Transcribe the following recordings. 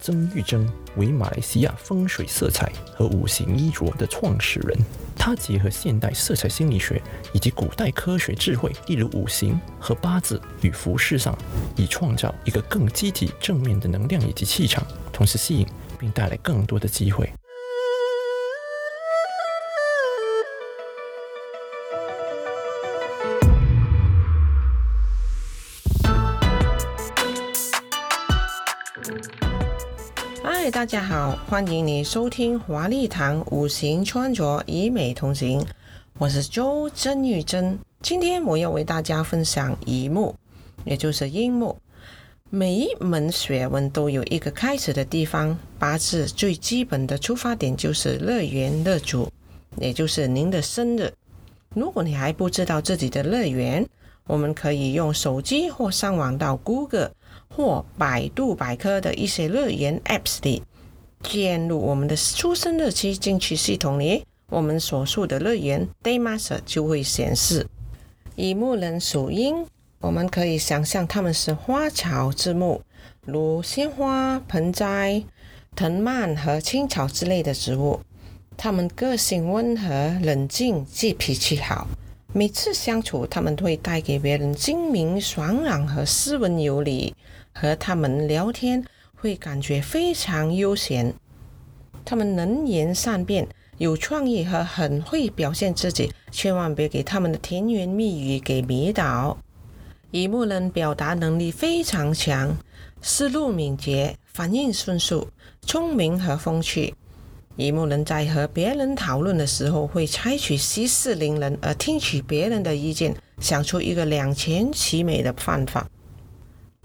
曾玉珍为马来西亚风水色彩和五行衣着的创始人。他结合现代色彩心理学以及古代科学智慧，例如五行和八字与服饰上，以创造一个更积极正面的能量以及气场，同时吸引并带来更多的机会。嗨，大家好，欢迎你收听华丽堂五行穿着以美同行，我是周真玉珍。今天我要为大家分享乙木，也就是阴木。每一门学问都有一个开始的地方，八字最基本的出发点就是乐园乐主，也就是您的生日。如果你还不知道自己的乐园，我们可以用手机或上网到 Google。或百度百科的一些乐园 Apps 里，进入我们的出生日期进去系统里，我们所属的乐园 Daymaster 就会显示。乙木人属阴，我们可以想象他们是花草之木，如鲜花、盆栽、藤蔓和青草之类的植物。他们个性温和、冷静，即脾气好。每次相处，他们会带给别人精明、爽朗和斯文有礼。和他们聊天会感觉非常悠闲。他们能言善辩，有创意和很会表现自己，千万别给他们的甜言蜜语给迷倒。乙木人表达能力非常强，思路敏捷，反应迅速，聪明和风趣。乙木人在和别人讨论的时候，会采取息事宁人而听取别人的意见，想出一个两全其美的办法。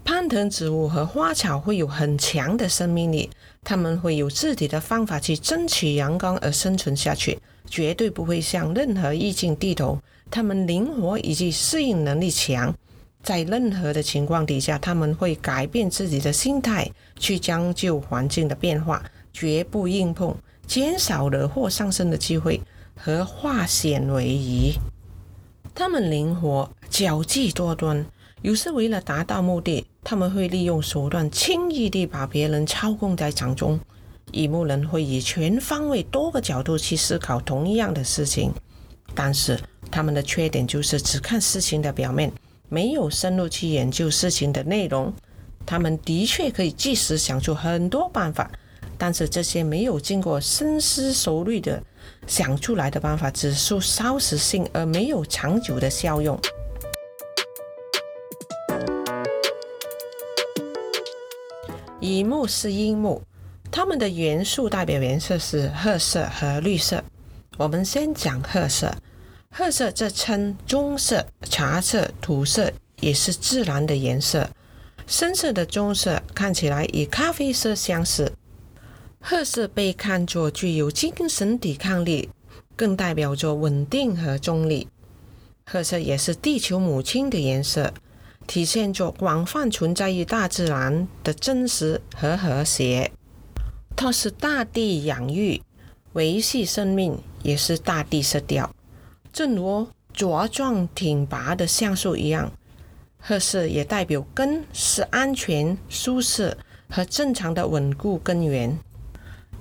攀藤植物和花草会有很强的生命力，他们会有自己的方法去争取阳光而生存下去，绝对不会向任何意境低头。他们灵活以及适应能力强，在任何的情况底下，他们会改变自己的心态，去将就环境的变化，绝不硬碰。减少惹祸上身的机会和化险为夷。他们灵活、狡计多端，有时为了达到目的，他们会利用手段轻易地把别人操控在掌中。乙木人会以全方位、多个角度去思考同一样的事情，但是他们的缺点就是只看事情的表面，没有深入去研究事情的内容。他们的确可以即时想出很多办法。但是这些没有经过深思熟虑的想出来的办法，只是稍时性而没有长久的效用。乙木是阴木，它们的元素代表颜色是褐色和绿色。我们先讲褐色，褐色这称棕色、茶色、土色，也是自然的颜色。深色的棕色看起来与咖啡色相似。褐色被看作具有精神抵抗力，更代表着稳定和中立。褐色也是地球母亲的颜色，体现着广泛存在于大自然的真实和和谐。它是大地养育、维系生命，也是大地色调。正如茁壮挺拔的橡树一样，褐色也代表根是安全、舒适和正常的稳固根源。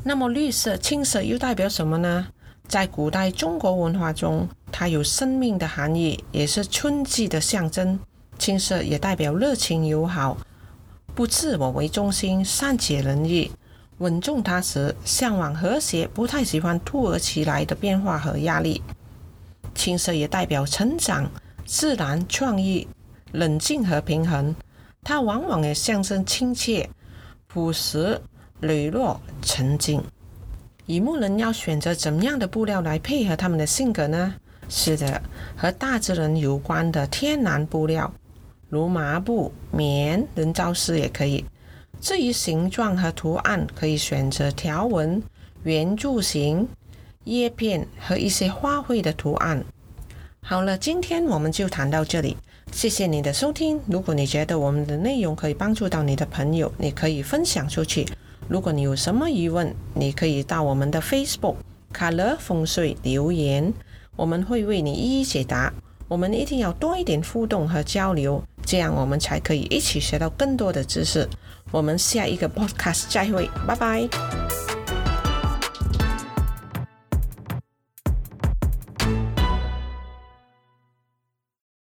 那么绿色、青色又代表什么呢？在古代中国文化中，它有生命的含义，也是春季的象征。青色也代表热情友好，不自我为中心，善解人意，稳重踏实，向往和谐，不太喜欢突如其来的变化和压力。青色也代表成长、自然、创意、冷静和平衡，它往往也象征亲切、朴实。磊落、沉静。乙木人要选择怎样的布料来配合他们的性格呢？是的，和大自然有关的天然布料，如麻布、棉、人造丝也可以。至于形状和图案，可以选择条纹、圆柱形、叶片和一些花卉的图案。好了，今天我们就谈到这里。谢谢你的收听。如果你觉得我们的内容可以帮助到你的朋友，你可以分享出去。如果你有什么疑问，你可以到我们的 Facebook Color 风水留言，我们会为你一一解答。我们一定要多一点互动和交流，这样我们才可以一起学到更多的知识。我们下一个 podcast 再会，拜拜。